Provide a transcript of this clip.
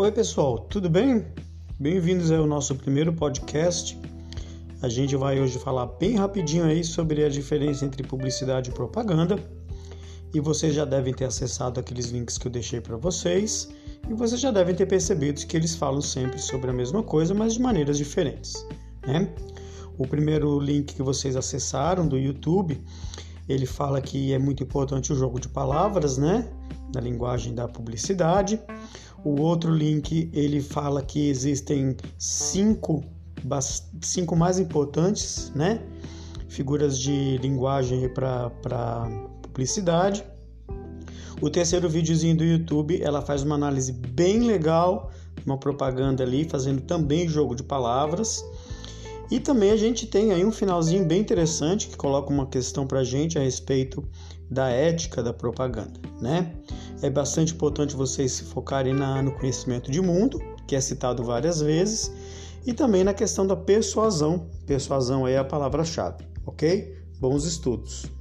Oi, pessoal, tudo bem? Bem-vindos ao nosso primeiro podcast. A gente vai hoje falar bem rapidinho aí sobre a diferença entre publicidade e propaganda. E vocês já devem ter acessado aqueles links que eu deixei para vocês, e vocês já devem ter percebido que eles falam sempre sobre a mesma coisa, mas de maneiras diferentes, né? O primeiro link que vocês acessaram do YouTube, ele fala que é muito importante o jogo de palavras, né? Na linguagem da publicidade. O outro link ele fala que existem cinco, cinco mais importantes, né? Figuras de linguagem para publicidade. O terceiro videozinho do YouTube, ela faz uma análise bem legal, uma propaganda ali, fazendo também jogo de palavras. E também a gente tem aí um finalzinho bem interessante que coloca uma questão para a gente a respeito da ética da propaganda, né? É bastante importante vocês se focarem na, no conhecimento de mundo, que é citado várias vezes, e também na questão da persuasão. Persuasão é a palavra-chave, ok? Bons estudos!